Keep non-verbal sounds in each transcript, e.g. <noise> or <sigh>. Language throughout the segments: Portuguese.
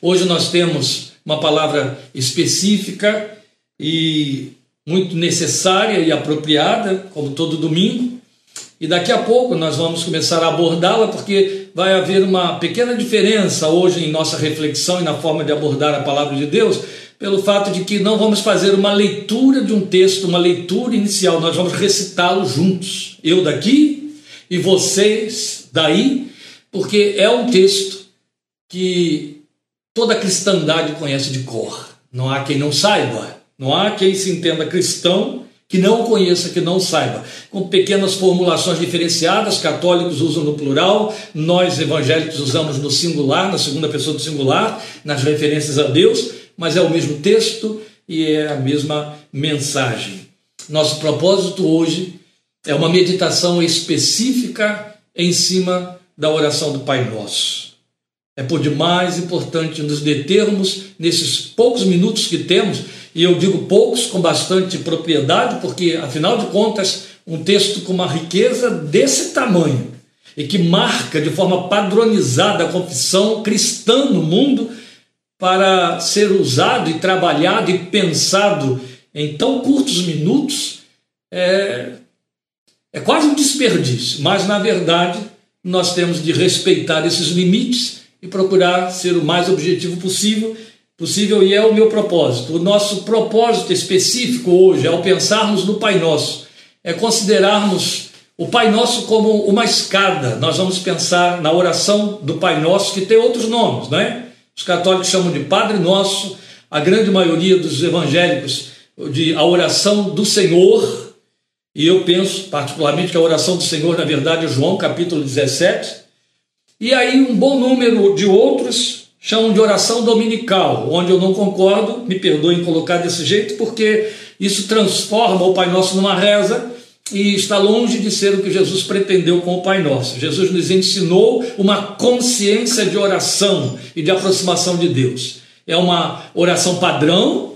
Hoje nós temos uma palavra específica e muito necessária e apropriada, como todo domingo, e daqui a pouco nós vamos começar a abordá-la, porque vai haver uma pequena diferença hoje em nossa reflexão e na forma de abordar a palavra de Deus, pelo fato de que não vamos fazer uma leitura de um texto, uma leitura inicial, nós vamos recitá-lo juntos. Eu daqui e vocês daí, porque é um texto que toda a cristandade conhece de cor. Não há quem não saiba. Não há quem se entenda cristão que não conheça, que não saiba. Com pequenas formulações diferenciadas, católicos usam no plural, nós evangélicos usamos no singular, na segunda pessoa do singular, nas referências a Deus, mas é o mesmo texto e é a mesma mensagem. Nosso propósito hoje é uma meditação específica em cima da oração do Pai Nosso. É por demais importante nos determos nesses poucos minutos que temos, e eu digo poucos com bastante propriedade, porque afinal de contas, um texto com uma riqueza desse tamanho e que marca de forma padronizada a confissão cristã no mundo para ser usado e trabalhado e pensado em tão curtos minutos é, é quase um desperdício, mas na verdade nós temos de respeitar esses limites e procurar ser o mais objetivo possível, possível e é o meu propósito. O nosso propósito específico hoje, ao pensarmos no Pai Nosso, é considerarmos o Pai Nosso como uma escada. Nós vamos pensar na oração do Pai Nosso, que tem outros nomes, não é? Os católicos chamam de Padre Nosso, a grande maioria dos evangélicos de a oração do Senhor, e eu penso particularmente que a oração do Senhor, na verdade, é João capítulo 17, e aí um bom número de outros chamam de oração dominical, onde eu não concordo, me perdoem colocar desse jeito, porque isso transforma o Pai Nosso numa reza e está longe de ser o que Jesus pretendeu com o Pai Nosso. Jesus nos ensinou uma consciência de oração e de aproximação de Deus. É uma oração padrão,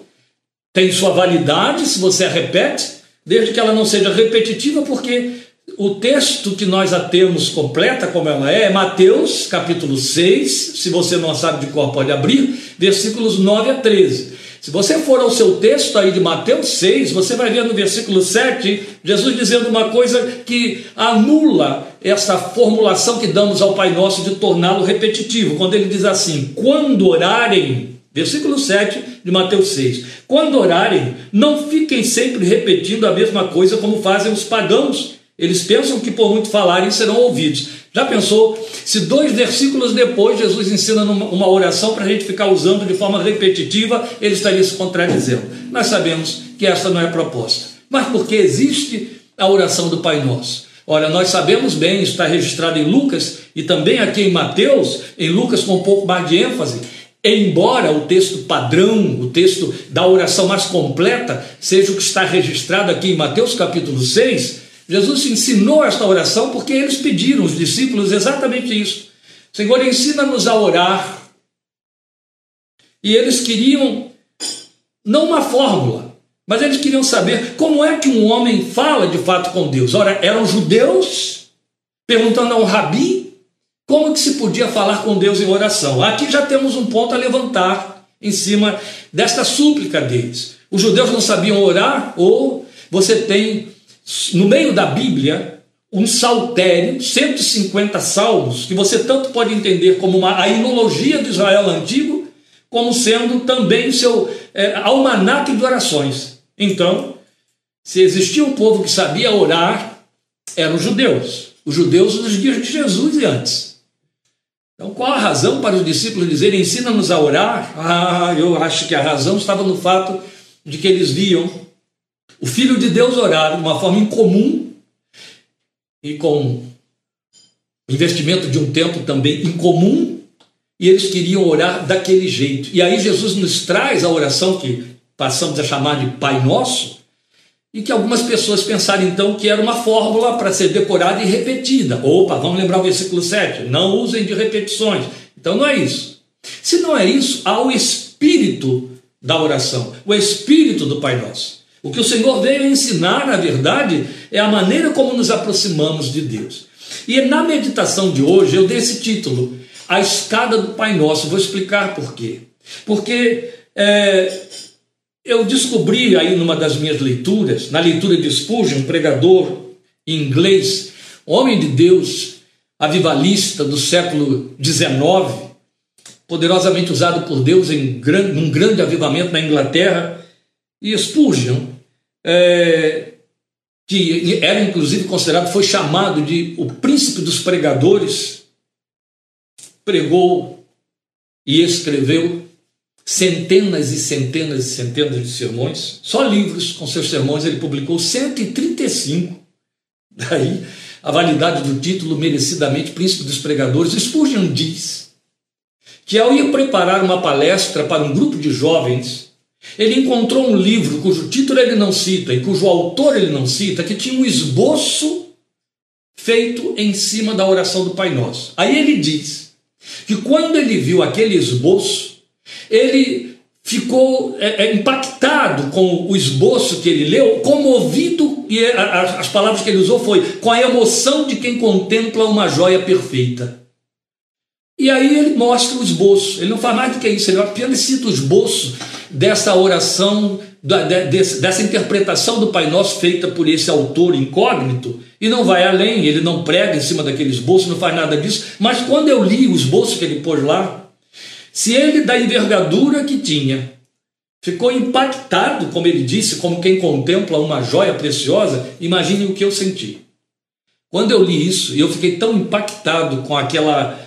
tem sua validade se você a repete, desde que ela não seja repetitiva, porque o texto que nós a temos completa, como ela é, é Mateus capítulo 6. Se você não sabe de qual pode abrir, versículos 9 a 13. Se você for ao seu texto aí de Mateus 6, você vai ver no versículo 7 Jesus dizendo uma coisa que anula essa formulação que damos ao Pai Nosso de torná-lo repetitivo, quando ele diz assim: quando orarem, versículo 7 de Mateus 6, quando orarem, não fiquem sempre repetindo a mesma coisa como fazem os pagãos eles pensam que por muito falarem serão ouvidos. Já pensou se dois versículos depois Jesus ensina uma oração para a gente ficar usando de forma repetitiva, ele estaria se contradizendo. Nós sabemos que essa não é proposta. Mas porque existe a oração do Pai Nosso. Ora, nós sabemos bem, está registrado em Lucas e também aqui em Mateus, em Lucas com um pouco mais de ênfase, embora o texto padrão, o texto da oração mais completa, seja o que está registrado aqui em Mateus capítulo 6, Jesus ensinou esta oração porque eles pediram, os discípulos, exatamente isso. Senhor, ensina-nos a orar. E eles queriam, não uma fórmula, mas eles queriam saber como é que um homem fala de fato com Deus. Ora, eram judeus perguntando a um rabi como que se podia falar com Deus em oração. Aqui já temos um ponto a levantar em cima desta súplica deles. Os judeus não sabiam orar, ou você tem no meio da Bíblia, um saltério, 150 salmos, que você tanto pode entender como uma, a inologia do Israel antigo, como sendo também o seu é, almanaque de orações. Então, se existia um povo que sabia orar, eram os judeus. Os judeus nos dias de Jesus e antes. Então, qual a razão para os discípulos dizerem ensina-nos a orar? Ah, eu acho que a razão estava no fato de que eles viam o Filho de Deus orar de uma forma incomum e com investimento de um tempo também incomum, e eles queriam orar daquele jeito. E aí Jesus nos traz a oração que passamos a chamar de Pai Nosso, e que algumas pessoas pensaram então que era uma fórmula para ser decorada e repetida. Opa, vamos lembrar o versículo 7, não usem de repetições. Então não é isso. Se não é isso, há o espírito da oração, o espírito do Pai Nosso. O que o Senhor veio ensinar, na verdade, é a maneira como nos aproximamos de Deus. E na meditação de hoje eu dei esse título: a escada do Pai Nosso. Vou explicar por quê. Porque é, eu descobri aí numa das minhas leituras, na leitura de Spurgeon, um pregador inglês, homem de Deus, avivalista do século XIX, poderosamente usado por Deus em num grande avivamento na Inglaterra, e Spurgeon, é, que era inclusive considerado, foi chamado de o príncipe dos pregadores, pregou e escreveu centenas e centenas e centenas de sermões, só livros com seus sermões, ele publicou 135. Daí a validade do título merecidamente príncipe dos pregadores. Spurgeon diz que ao ir preparar uma palestra para um grupo de jovens, ele encontrou um livro cujo título ele não cita e cujo autor ele não cita, que tinha um esboço feito em cima da oração do Pai Nosso. Aí ele diz que quando ele viu aquele esboço, ele ficou é, é, impactado com o esboço que ele leu, comovido, e as palavras que ele usou foi com a emoção de quem contempla uma joia perfeita. E aí ele mostra o esboço. Ele não faz mais do que isso, ele apenas cita o esboço dessa oração, dessa interpretação do Pai Nosso feita por esse autor incógnito, e não vai além, ele não prega em cima daquele esboço, não faz nada disso. Mas quando eu li o esboço que ele pôs lá, se ele, da envergadura que tinha, ficou impactado, como ele disse, como quem contempla uma joia preciosa, imagine o que eu senti. Quando eu li isso, eu fiquei tão impactado com aquela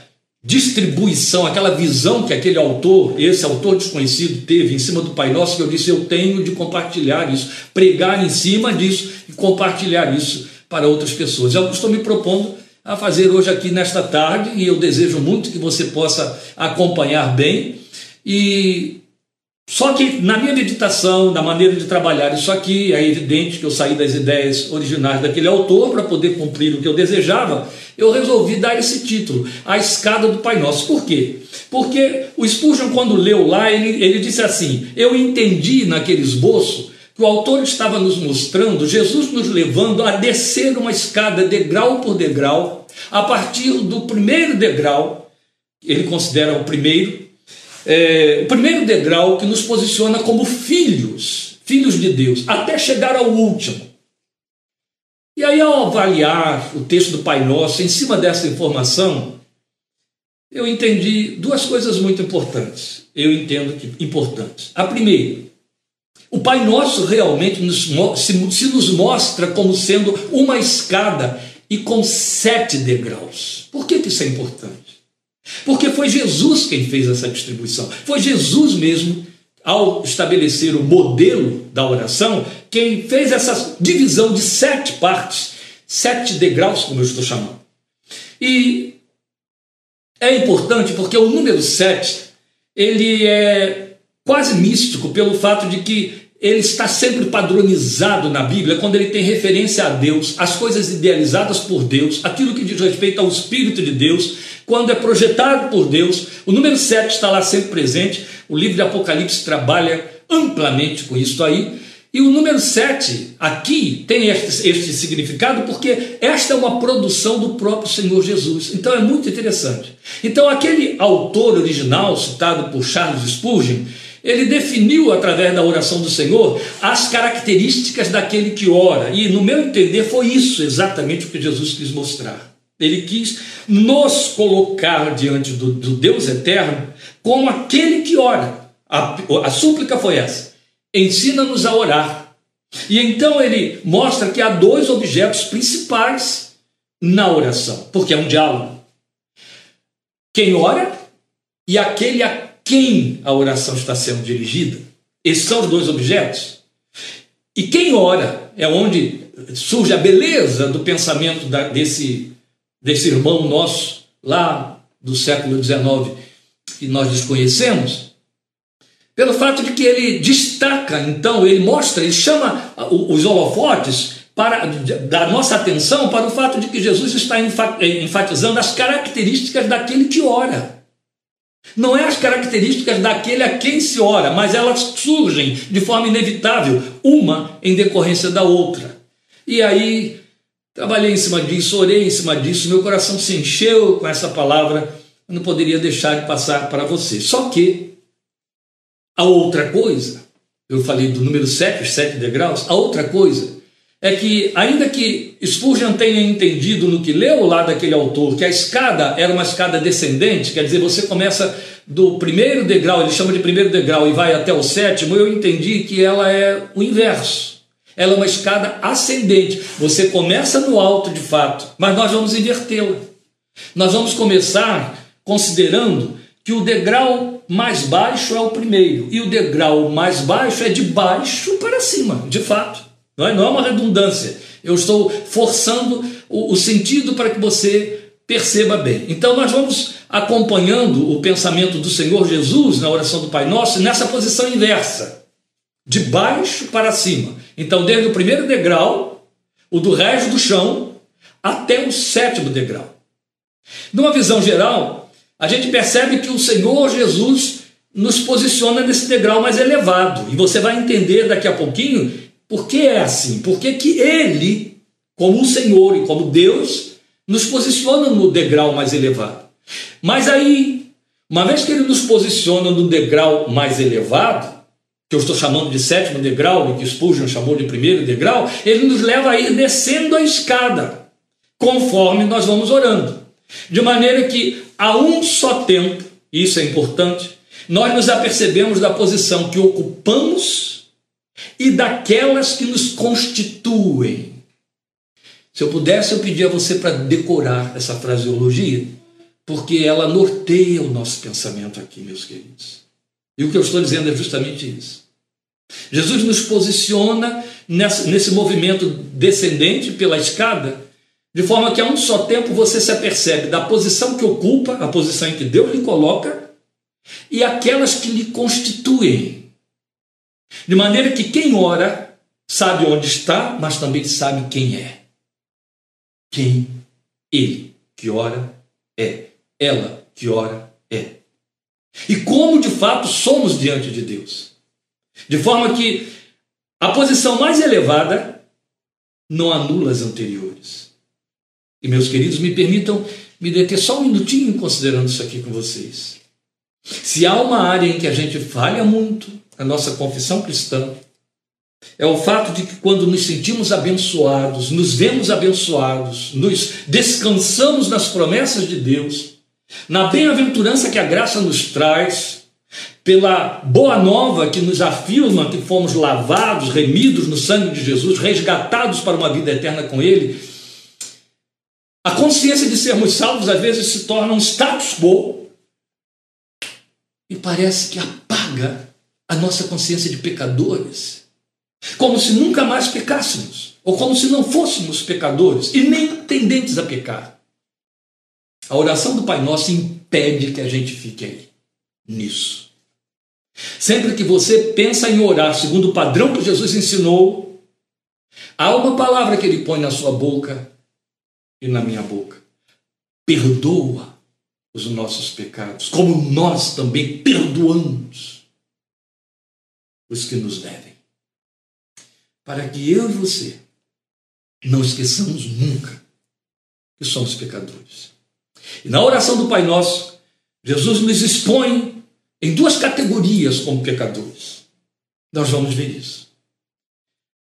distribuição, aquela visão que aquele autor, esse autor desconhecido, teve em cima do Pai Nosso, que eu disse: eu tenho de compartilhar isso, pregar em cima disso e compartilhar isso para outras pessoas. É o que estou me propondo a fazer hoje aqui nesta tarde e eu desejo muito que você possa acompanhar bem. E só que na minha meditação, na maneira de trabalhar isso aqui, é evidente que eu saí das ideias originais daquele autor para poder cumprir o que eu desejava, eu resolvi dar esse título, A Escada do Pai Nosso. Por quê? Porque o Spurgeon, quando leu lá, ele, ele disse assim: Eu entendi naquele esboço que o autor estava nos mostrando Jesus nos levando a descer uma escada degrau por degrau, a partir do primeiro degrau, ele considera o primeiro, é, o primeiro degrau que nos posiciona como filhos, filhos de Deus, até chegar ao último. E aí, ao avaliar o texto do Pai Nosso, em cima dessa informação, eu entendi duas coisas muito importantes. Eu entendo que importantes. A primeira, o Pai Nosso realmente nos, se, se nos mostra como sendo uma escada e com sete degraus. Por que, que isso é importante? Porque foi Jesus quem fez essa distribuição. Foi Jesus mesmo, ao estabelecer o modelo da oração, quem fez essa divisão de sete partes, sete degraus, como eu estou chamando. E é importante porque o número sete, ele é quase místico pelo fato de que ele está sempre padronizado na Bíblia quando ele tem referência a Deus, as coisas idealizadas por Deus, aquilo que diz respeito ao Espírito de Deus, quando é projetado por Deus. O número 7 está lá sempre presente. O livro de Apocalipse trabalha amplamente com isso aí. E o número 7 aqui tem este, este significado porque esta é uma produção do próprio Senhor Jesus. Então é muito interessante. Então, aquele autor original citado por Charles Spurgeon ele definiu através da oração do Senhor as características daquele que ora. E, no meu entender, foi isso exatamente o que Jesus quis mostrar. Ele quis nos colocar diante do, do Deus eterno como aquele que ora. A, a súplica foi essa: ensina-nos a orar. E então ele mostra que há dois objetos principais na oração, porque é um diálogo. Quem ora e aquele a quem a oração está sendo dirigida. Esses são os dois objetos. E quem ora é onde surge a beleza do pensamento desse, desse irmão nosso, lá do século XIX, que nós desconhecemos, pelo fato de que ele destaca, então, ele mostra, ele chama os holofotes para da nossa atenção para o fato de que Jesus está enfatizando as características daquele que ora. Não é as características daquele a quem se ora, mas elas surgem de forma inevitável, uma em decorrência da outra. E aí, trabalhei em cima disso, orei em cima disso, meu coração se encheu com essa palavra eu não poderia deixar de passar para você. Só que a outra coisa, eu falei do número 7, os sete degraus, a outra coisa é que, ainda que Spurgeon tenha entendido no que leu lá daquele autor, que a escada era uma escada descendente, quer dizer, você começa do primeiro degrau, ele chama de primeiro degrau, e vai até o sétimo, eu entendi que ela é o inverso. Ela é uma escada ascendente. Você começa no alto de fato, mas nós vamos invertê-la. Nós vamos começar considerando que o degrau mais baixo é o primeiro e o degrau mais baixo é de baixo para cima, de fato. Não é, não é uma redundância. Eu estou forçando o, o sentido para que você perceba bem. Então, nós vamos acompanhando o pensamento do Senhor Jesus na oração do Pai Nosso nessa posição inversa, de baixo para cima. Então, desde o primeiro degrau, o do resto do chão, até o sétimo degrau. Numa visão geral, a gente percebe que o Senhor Jesus nos posiciona nesse degrau mais elevado. E você vai entender daqui a pouquinho por que é assim. Por que Ele, como o Senhor e como Deus, nos posiciona no degrau mais elevado. Mas aí, uma vez que Ele nos posiciona no degrau mais elevado, que eu estou chamando de sétimo degrau, e que Spurgeon chamou de primeiro degrau, ele nos leva a ir descendo a escada, conforme nós vamos orando. De maneira que, a um só tempo, isso é importante, nós nos apercebemos da posição que ocupamos e daquelas que nos constituem. Se eu pudesse, eu pedia a você para decorar essa fraseologia, porque ela norteia o nosso pensamento aqui, meus queridos. E o que eu estou dizendo é justamente isso. Jesus nos posiciona nessa, nesse movimento descendente pela escada, de forma que a um só tempo você se apercebe da posição que ocupa, a posição em que Deus lhe coloca, e aquelas que lhe constituem. De maneira que quem ora sabe onde está, mas também sabe quem é. Quem ele que ora é. Ela que ora é e como de fato somos diante de Deus. De forma que a posição mais elevada não anula as anteriores. E meus queridos, me permitam me deter só um minutinho considerando isso aqui com vocês. Se há uma área em que a gente falha muito na nossa confissão cristã, é o fato de que quando nos sentimos abençoados, nos vemos abençoados, nos descansamos nas promessas de Deus, na bem-aventurança que a graça nos traz, pela boa nova que nos afirma que fomos lavados, remidos no sangue de Jesus, resgatados para uma vida eterna com Ele, a consciência de sermos salvos às vezes se torna um status quo e parece que apaga a nossa consciência de pecadores, como se nunca mais pecássemos, ou como se não fôssemos pecadores e nem tendentes a pecar. A oração do Pai Nosso impede que a gente fique aí, nisso. Sempre que você pensa em orar segundo o padrão que Jesus ensinou, há uma palavra que ele põe na sua boca e na minha boca: perdoa os nossos pecados, como nós também perdoamos os que nos devem. Para que eu e você não esqueçamos nunca que somos pecadores. E na oração do Pai Nosso, Jesus nos expõe em duas categorias como pecadores. Nós vamos ver isso.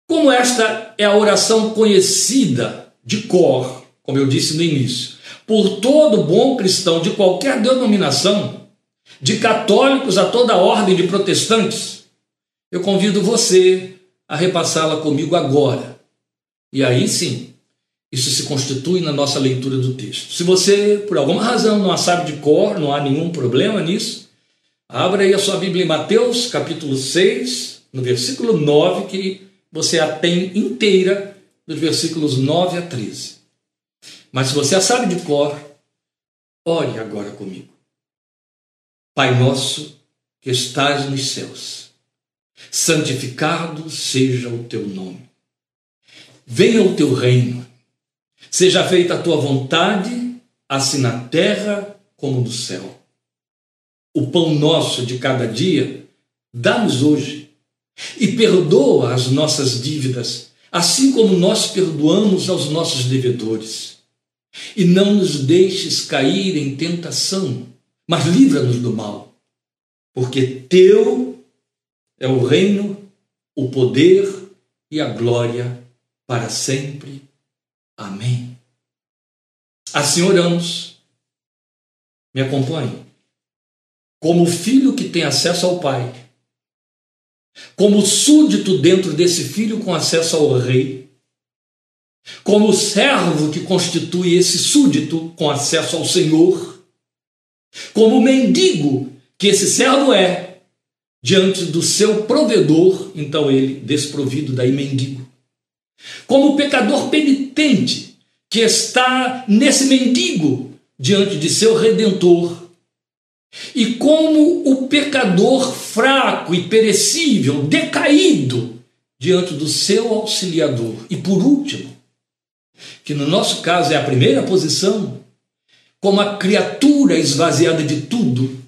Como esta é a oração conhecida de cor, como eu disse no início, por todo bom cristão de qualquer denominação, de católicos a toda a ordem de protestantes, eu convido você a repassá-la comigo agora. E aí sim, isso se constitui na nossa leitura do texto. Se você, por alguma razão, não a sabe de cor, não há nenhum problema nisso, abra aí a sua Bíblia em Mateus, capítulo 6, no versículo 9, que você a tem inteira, dos versículos 9 a 13. Mas se você a sabe de cor, ore agora comigo. Pai nosso que estás nos céus, santificado seja o teu nome. Venha o teu reino Seja feita a tua vontade, assim na terra como no céu. O pão nosso de cada dia, dá-nos hoje. E perdoa as nossas dívidas, assim como nós perdoamos aos nossos devedores. e não nos deixes cair em tentação, mas livra-nos do mal, porque teu é o reino, o poder e a glória para sempre. Amém. Assim oramos. Me acompanhe. Como filho que tem acesso ao Pai, como súdito dentro desse filho com acesso ao Rei, como servo que constitui esse súdito com acesso ao Senhor, como mendigo que esse servo é diante do seu provedor, então ele desprovido daí mendigo. Como pecador penitente que está nesse mendigo diante de seu redentor. E como o pecador fraco e perecível, decaído diante do seu auxiliador. E por último, que no nosso caso é a primeira posição, como a criatura esvaziada de tudo,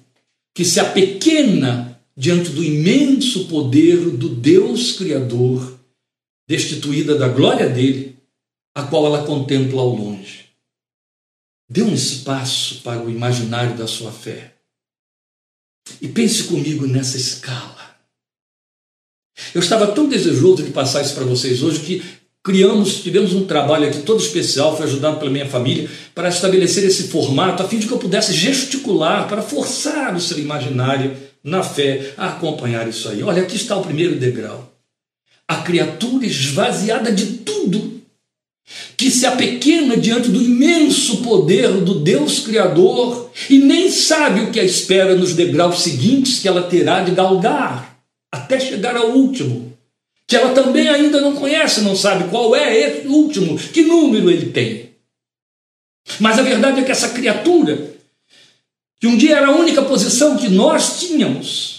que se apequena diante do imenso poder do Deus Criador, destituída da glória dele, a qual ela contempla ao longe. Dê um espaço para o imaginário da sua fé. E pense comigo nessa escala. Eu estava tão desejoso de passar isso para vocês hoje que criamos, tivemos um trabalho aqui todo especial, foi ajudado pela minha família, para estabelecer esse formato, a fim de que eu pudesse gesticular, para forçar o seu imaginário na fé a acompanhar isso aí. Olha, aqui está o primeiro degrau. A criatura esvaziada de tudo, que se apequena diante do imenso poder do Deus Criador e nem sabe o que a espera nos degraus seguintes que ela terá de galgar, até chegar ao último que ela também ainda não conhece, não sabe qual é esse último, que número ele tem. Mas a verdade é que essa criatura, que um dia era a única posição que nós tínhamos,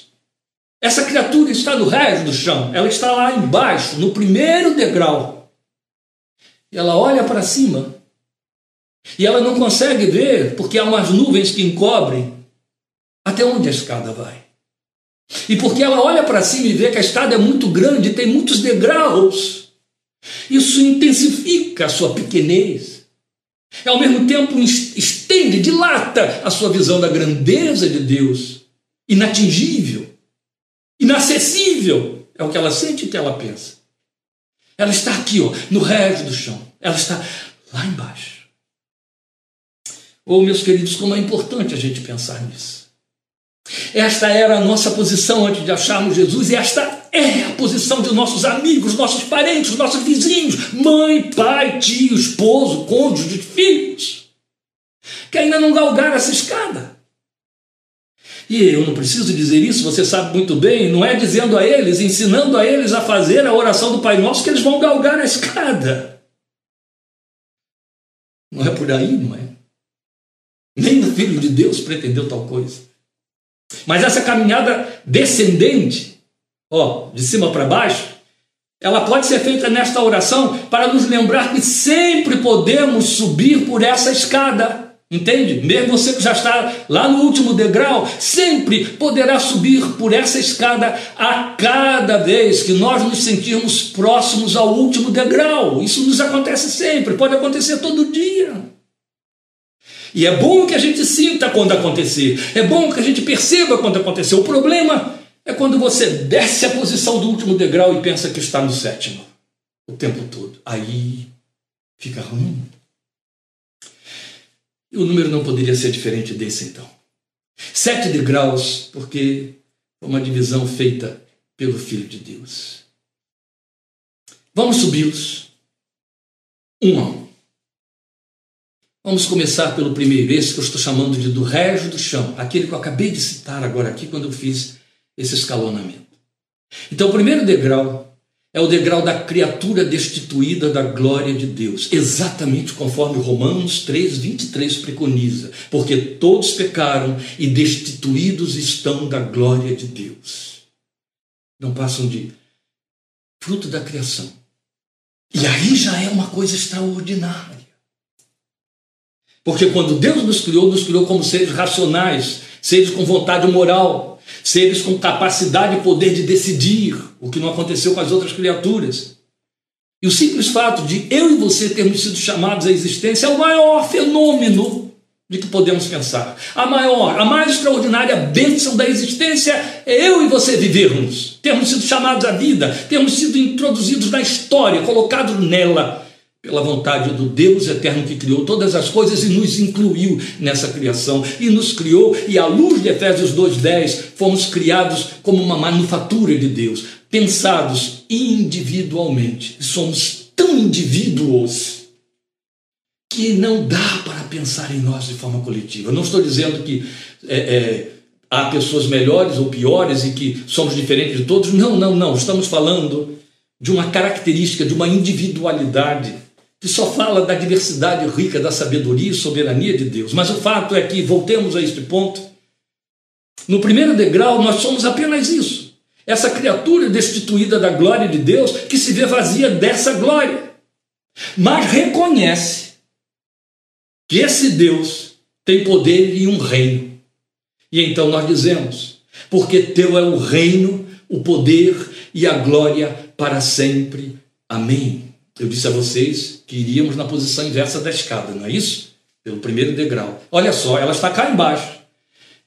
essa criatura está no resto do chão, ela está lá embaixo, no primeiro degrau. E ela olha para cima e ela não consegue ver, porque há umas nuvens que encobrem até onde a escada vai. E porque ela olha para cima e vê que a estrada é muito grande, tem muitos degraus, isso intensifica a sua pequenez. E ao mesmo tempo estende, dilata a sua visão da grandeza de Deus, inatingível, inacessível. É o que ela sente e o que ela pensa. Ela está aqui, ó, no resto do chão. Ela está lá embaixo. Ou, oh, meus queridos, como é importante a gente pensar nisso. Esta era a nossa posição antes de acharmos Jesus, e esta é a posição de nossos amigos, nossos parentes, nossos vizinhos, mãe, pai, tio, esposo, cônjuge, filhos, que ainda não galgaram essa escada. E eu não preciso dizer isso, você sabe muito bem, não é dizendo a eles, ensinando a eles a fazer a oração do Pai Nosso que eles vão galgar a escada. Não é por aí, não é? Nem o Filho de Deus pretendeu tal coisa. Mas essa caminhada descendente, ó, de cima para baixo, ela pode ser feita nesta oração para nos lembrar que sempre podemos subir por essa escada. Entende? Mesmo você que já está lá no último degrau, sempre poderá subir por essa escada a cada vez que nós nos sentirmos próximos ao último degrau. Isso nos acontece sempre, pode acontecer todo dia. E é bom que a gente sinta quando acontecer, é bom que a gente perceba quando acontecer. O problema é quando você desce a posição do último degrau e pensa que está no sétimo o tempo todo. Aí fica ruim. O número não poderia ser diferente desse então. Sete degraus, porque é uma divisão feita pelo Filho de Deus. Vamos subi-los um a um. Vamos começar pelo primeiro, esse que eu estou chamando de do resto do chão, aquele que eu acabei de citar agora aqui quando eu fiz esse escalonamento. Então, o primeiro degrau é o degrau da criatura destituída da glória de Deus, exatamente conforme Romanos 3, 23 preconiza, porque todos pecaram e destituídos estão da glória de Deus. Não passam de fruto da criação. E aí já é uma coisa extraordinária. Porque quando Deus nos criou, nos criou como seres racionais, seres com vontade moral, seres com capacidade e poder de decidir, o que não aconteceu com as outras criaturas. E o simples fato de eu e você termos sido chamados à existência é o maior fenômeno de que podemos pensar. A maior, a mais extraordinária bênção da existência é eu e você vivermos, termos sido chamados à vida, termos sido introduzidos na história, colocados nela pela vontade do Deus eterno que criou todas as coisas e nos incluiu nessa criação e nos criou e à luz de Efésios 2:10 fomos criados como uma manufatura de Deus, pensados individualmente. Somos tão indivíduos que não dá para pensar em nós de forma coletiva. Não estou dizendo que é, é, há pessoas melhores ou piores e que somos diferentes de todos. Não, não, não. Estamos falando de uma característica, de uma individualidade que só fala da diversidade rica da sabedoria e soberania de Deus. Mas o fato é que, voltemos a este ponto, no primeiro degrau nós somos apenas isso. Essa criatura destituída da glória de Deus que se vê vazia dessa glória, mas reconhece que esse Deus tem poder e um reino. E então nós dizemos: porque teu é o reino, o poder e a glória para sempre. Amém. Eu disse a vocês que iríamos na posição inversa da escada, não é isso? Pelo primeiro degrau. Olha só, ela está cá embaixo.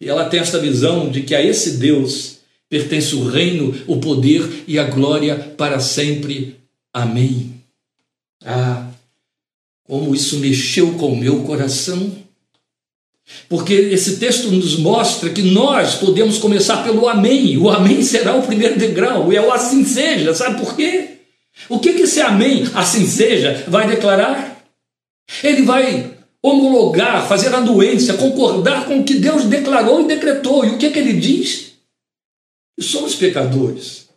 E ela tem esta visão de que a esse Deus pertence o reino, o poder e a glória para sempre. Amém. Ah, como isso mexeu com o meu coração. Porque esse texto nos mostra que nós podemos começar pelo amém. O amém será o primeiro degrau, é o assim seja. Sabe por quê? O que, que esse amém, assim seja, vai declarar? Ele vai homologar, fazer anuência, concordar com o que Deus declarou e decretou. E o que, que ele diz? Somos pecadores.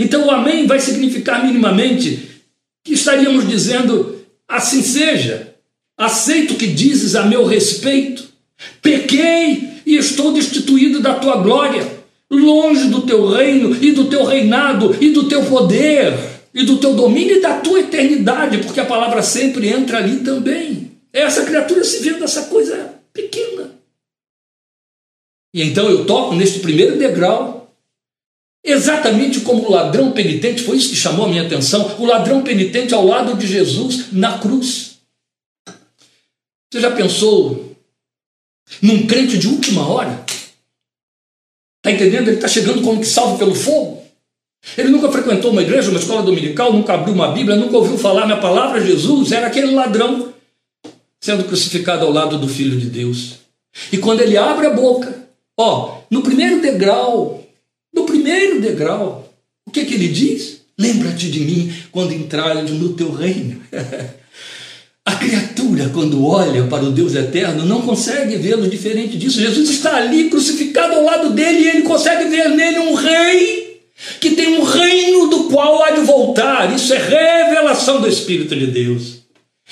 Então o amém vai significar minimamente que estaríamos dizendo Assim seja. Aceito o que dizes a meu respeito. Pequei e estou destituído da tua glória, longe do teu reino e do teu reinado e do teu poder e do teu domínio e da tua eternidade, porque a palavra sempre entra ali também. Essa criatura se vê dessa coisa pequena. E então eu toco neste primeiro degrau Exatamente como o ladrão penitente, foi isso que chamou a minha atenção, o ladrão penitente ao lado de Jesus na cruz. Você já pensou num crente de última hora? Está entendendo? Ele está chegando como que salvo pelo fogo. Ele nunca frequentou uma igreja, uma escola dominical, nunca abriu uma Bíblia, nunca ouviu falar na palavra Jesus. Era aquele ladrão sendo crucificado ao lado do Filho de Deus. E quando ele abre a boca, ó, no primeiro degrau no primeiro degrau, o que, que ele diz? Lembra-te de mim quando entrares no teu reino. <laughs> A criatura, quando olha para o Deus eterno, não consegue vê-lo diferente disso. Jesus está ali crucificado ao lado dele e ele consegue ver nele um rei que tem um reino do qual há de voltar. Isso é revelação do Espírito de Deus.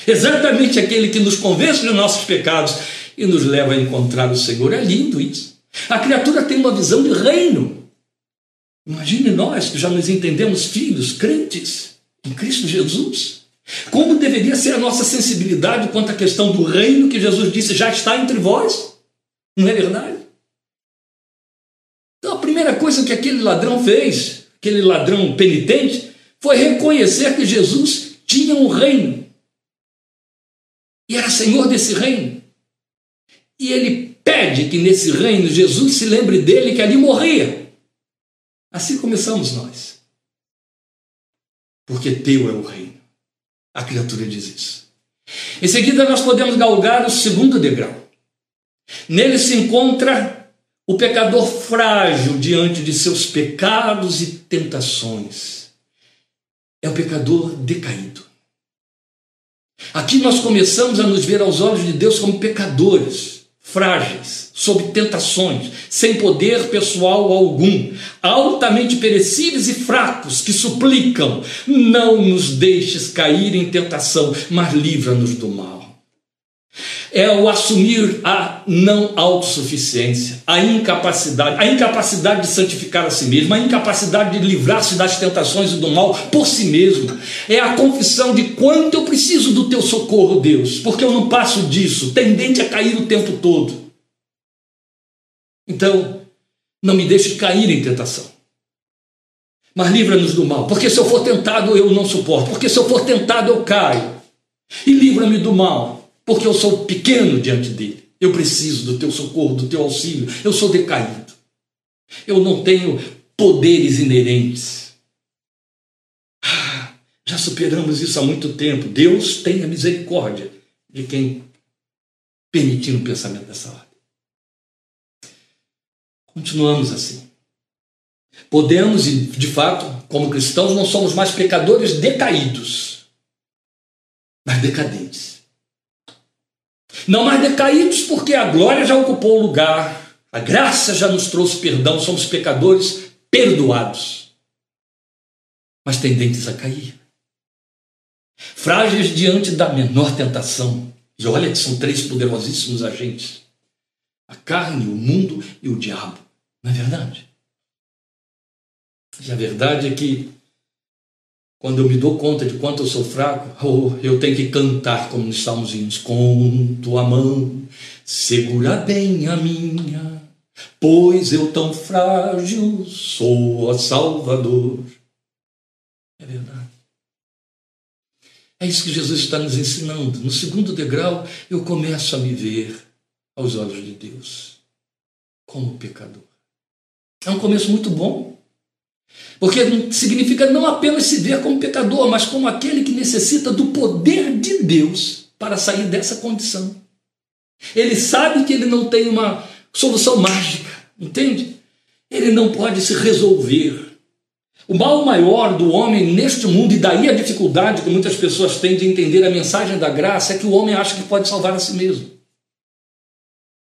Exatamente aquele que nos convence dos nossos pecados e nos leva a encontrar o Senhor. É lindo isso. A criatura tem uma visão de reino. Imagine nós que já nos entendemos filhos, crentes em Cristo Jesus. Como deveria ser a nossa sensibilidade quanto à questão do reino que Jesus disse já está entre vós? Não é verdade? Coisa que aquele ladrão fez, aquele ladrão penitente, foi reconhecer que Jesus tinha um reino. E era senhor desse reino. E ele pede que nesse reino Jesus se lembre dele que ali morria. Assim começamos nós. Porque teu é o reino. A criatura diz isso. Em seguida, nós podemos galgar o segundo degrau. Nele se encontra o pecador frágil diante de seus pecados e tentações. É o pecador decaído. Aqui nós começamos a nos ver aos olhos de Deus como pecadores frágeis, sob tentações, sem poder pessoal algum, altamente perecíveis e fracos, que suplicam: não nos deixes cair em tentação, mas livra-nos do mal. É o assumir a não autossuficiência, a incapacidade, a incapacidade de santificar a si mesmo, a incapacidade de livrar-se das tentações e do mal por si mesmo. É a confissão de quanto eu preciso do teu socorro, Deus, porque eu não passo disso, tendente a cair o tempo todo. Então, não me deixe cair em tentação. mas livra-nos do mal, porque se eu for tentado eu não suporto, porque se eu for tentado eu caio. E livra-me do mal, porque eu sou pequeno diante dele. Eu preciso do teu socorro, do teu auxílio. Eu sou decaído. Eu não tenho poderes inerentes. Ah, já superamos isso há muito tempo. Deus tenha misericórdia de quem permitir um pensamento dessa ordem. Continuamos assim. Podemos, e de fato, como cristãos, não somos mais pecadores decaídos, mas decadentes. Não mais decaídos porque a glória já ocupou o lugar, a graça já nos trouxe perdão, somos pecadores perdoados, mas tendentes a cair. Frágeis diante da menor tentação. E olha que são três poderosíssimos agentes: a carne, o mundo e o diabo. Não é verdade? E a verdade é que, quando eu me dou conta de quanto eu sou fraco, oh, eu tenho que cantar como nos salmos hinos: com tua mão, segura bem a minha, pois eu tão frágil sou a Salvador. É verdade. É isso que Jesus está nos ensinando. No segundo degrau, eu começo a me ver aos olhos de Deus como pecador. É um começo muito bom. Porque significa não apenas se ver como pecador, mas como aquele que necessita do poder de Deus para sair dessa condição. Ele sabe que ele não tem uma solução mágica, entende? Ele não pode se resolver. O mal maior do homem neste mundo, e daí a dificuldade que muitas pessoas têm de entender a mensagem da graça, é que o homem acha que pode salvar a si mesmo.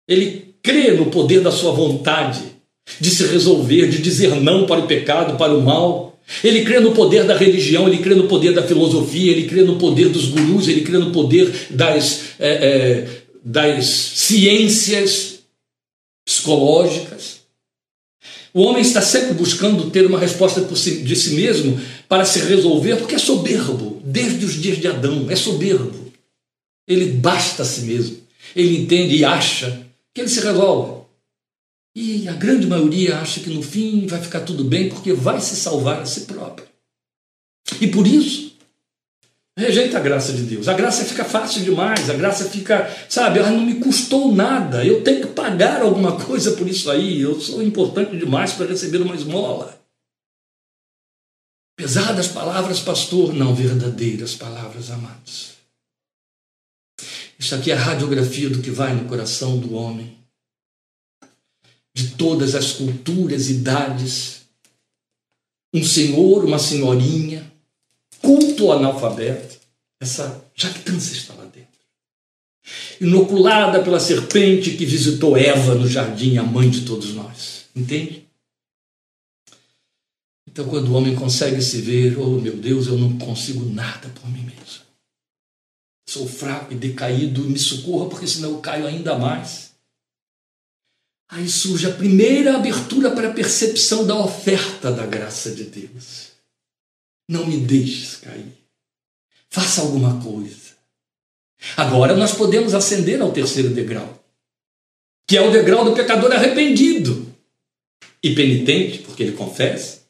Ele crê no poder da sua vontade de se resolver, de dizer não para o pecado, para o mal. Ele crê no poder da religião, ele crê no poder da filosofia, ele crê no poder dos gurus, ele crê no poder das, é, é, das ciências psicológicas. O homem está sempre buscando ter uma resposta de si mesmo para se resolver, porque é soberbo, desde os dias de Adão, é soberbo. Ele basta a si mesmo, ele entende e acha que ele se resolve. E a grande maioria acha que no fim vai ficar tudo bem porque vai se salvar a si próprio. E por isso, rejeita a graça de Deus. A graça fica fácil demais, a graça fica, sabe, ela não me custou nada, eu tenho que pagar alguma coisa por isso aí, eu sou importante demais para receber uma esmola. Pesadas palavras, pastor, não verdadeiras palavras, amados. Isso aqui é a radiografia do que vai no coração do homem de todas as culturas, idades, um senhor, uma senhorinha, culto analfabeto, essa jactância está lá dentro. Inoculada pela serpente que visitou Eva no jardim, a mãe de todos nós. Entende? Então, quando o homem consegue se ver, oh meu Deus, eu não consigo nada por mim mesmo. Sou fraco e decaído, me socorra, porque senão eu caio ainda mais. Aí surge a primeira abertura para a percepção da oferta da graça de Deus. Não me deixes cair. Faça alguma coisa. Agora nós podemos ascender ao terceiro degrau, que é o degrau do pecador arrependido e penitente, porque ele confessa.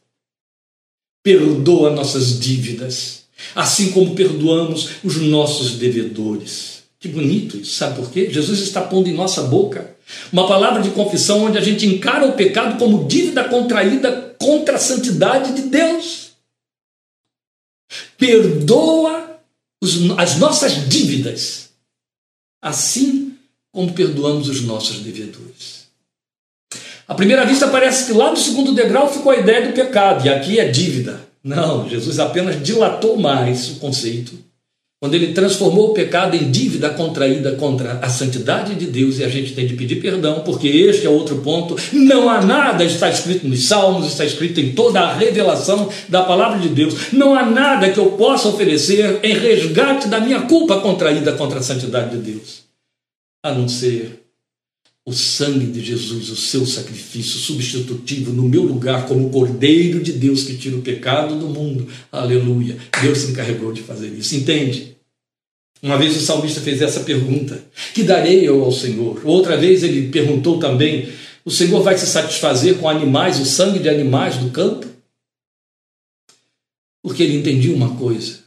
Perdoa nossas dívidas, assim como perdoamos os nossos devedores. Que bonito isso, sabe por quê? Jesus está pondo em nossa boca uma palavra de confissão onde a gente encara o pecado como dívida contraída contra a santidade de Deus. Perdoa as nossas dívidas, assim como perdoamos os nossos devedores. À primeira vista parece que lá no segundo degrau ficou a ideia do pecado, e aqui é dívida. Não, Jesus apenas dilatou mais o conceito quando ele transformou o pecado em dívida contraída contra a santidade de Deus, e a gente tem de pedir perdão, porque este é outro ponto. Não há nada, está escrito nos Salmos, está escrito em toda a revelação da palavra de Deus. Não há nada que eu possa oferecer em resgate da minha culpa contraída contra a santidade de Deus, a não ser o sangue de Jesus, o seu sacrifício substitutivo no meu lugar, como Cordeiro de Deus que tira o pecado do mundo. Aleluia. Deus se encarregou de fazer isso. Entende? Uma vez o salmista fez essa pergunta: Que darei eu ao Senhor? Outra vez ele perguntou também: O Senhor vai se satisfazer com animais, o sangue de animais do campo? Porque ele entendia uma coisa: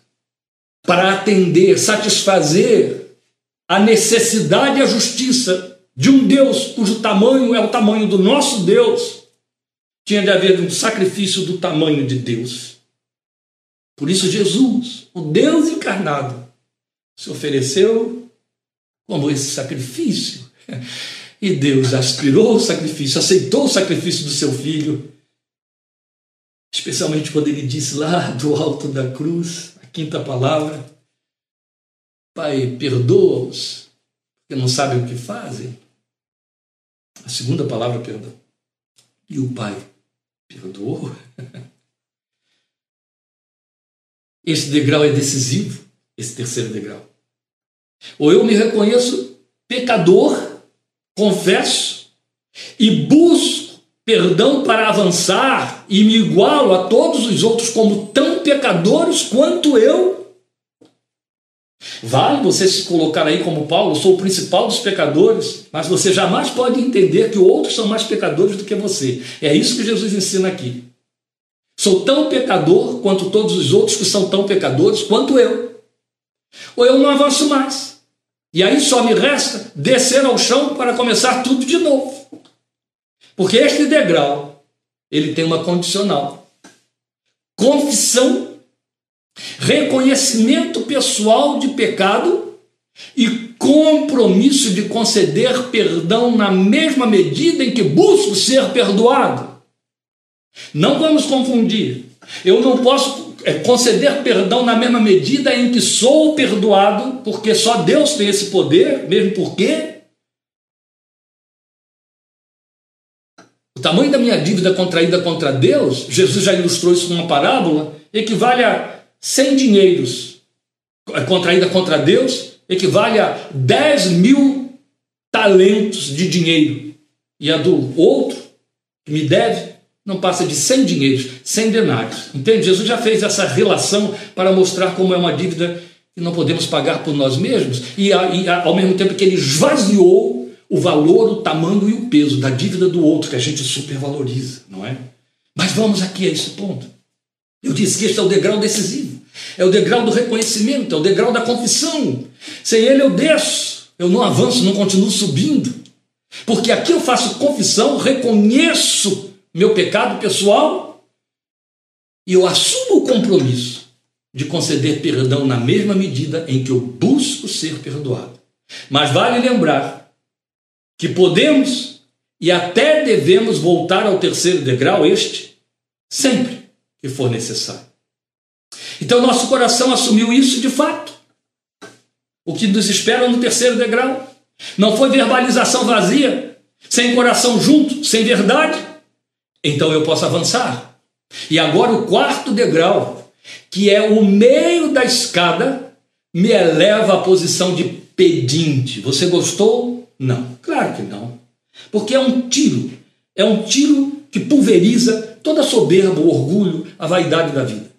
para atender, satisfazer a necessidade e a justiça de um Deus cujo tamanho é o tamanho do nosso Deus, tinha de haver um sacrifício do tamanho de Deus. Por isso, Jesus, o Deus encarnado, se ofereceu como esse sacrifício. E Deus aspirou o sacrifício, aceitou o sacrifício do seu filho, especialmente quando ele disse lá do alto da cruz, a quinta palavra: Pai, perdoa-os, porque não sabem o que fazem. A segunda palavra, perdão. E o Pai perdoou. <laughs> Esse degrau é decisivo, esse terceiro degrau. Ou eu me reconheço pecador, confesso e busco perdão para avançar e me igualo a todos os outros como tão pecadores quanto eu. Vale você se colocar aí como Paulo, sou o principal dos pecadores, mas você jamais pode entender que outros são mais pecadores do que você. É isso que Jesus ensina aqui. Sou tão pecador quanto todos os outros que são tão pecadores quanto eu. Ou eu não avanço mais. E aí só me resta descer ao chão para começar tudo de novo. Porque este degrau, ele tem uma condicional. Confissão, reconhecimento pessoal de pecado e compromisso de conceder perdão na mesma medida em que busco ser perdoado. Não vamos confundir. Eu não posso é, conceder perdão na mesma medida em que sou perdoado, porque só Deus tem esse poder, mesmo porque o tamanho da minha dívida contraída contra Deus, Jesus já ilustrou isso numa parábola, equivale a 100 dinheiros. É, contraída contra Deus equivale a 10 mil talentos de dinheiro. E a do outro, que me deve, não passa de 100 dinheiros, 100 denários. Entende? Jesus já fez essa relação para mostrar como é uma dívida que não podemos pagar por nós mesmos e, e ao mesmo tempo que ele esvaziou o valor, o tamanho e o peso da dívida do outro que a gente supervaloriza, não é? Mas vamos aqui a esse ponto. Eu disse que este é o degrau decisivo, é o degrau do reconhecimento, é o degrau da confissão. Sem ele eu desço, eu não avanço, não continuo subindo. Porque aqui eu faço confissão, reconheço meu pecado pessoal e eu assumo o compromisso de conceder perdão na mesma medida em que eu busco ser perdoado. Mas vale lembrar que podemos e até devemos voltar ao terceiro degrau, este, sempre que for necessário. Então, nosso coração assumiu isso de fato. O que nos espera no terceiro degrau não foi verbalização vazia, sem coração junto, sem verdade, então eu posso avançar. E agora o quarto degrau, que é o meio da escada, me eleva à posição de pedinte. Você gostou? Não, claro que não. Porque é um tiro, é um tiro que pulveriza toda a soberba, o orgulho, a vaidade da vida.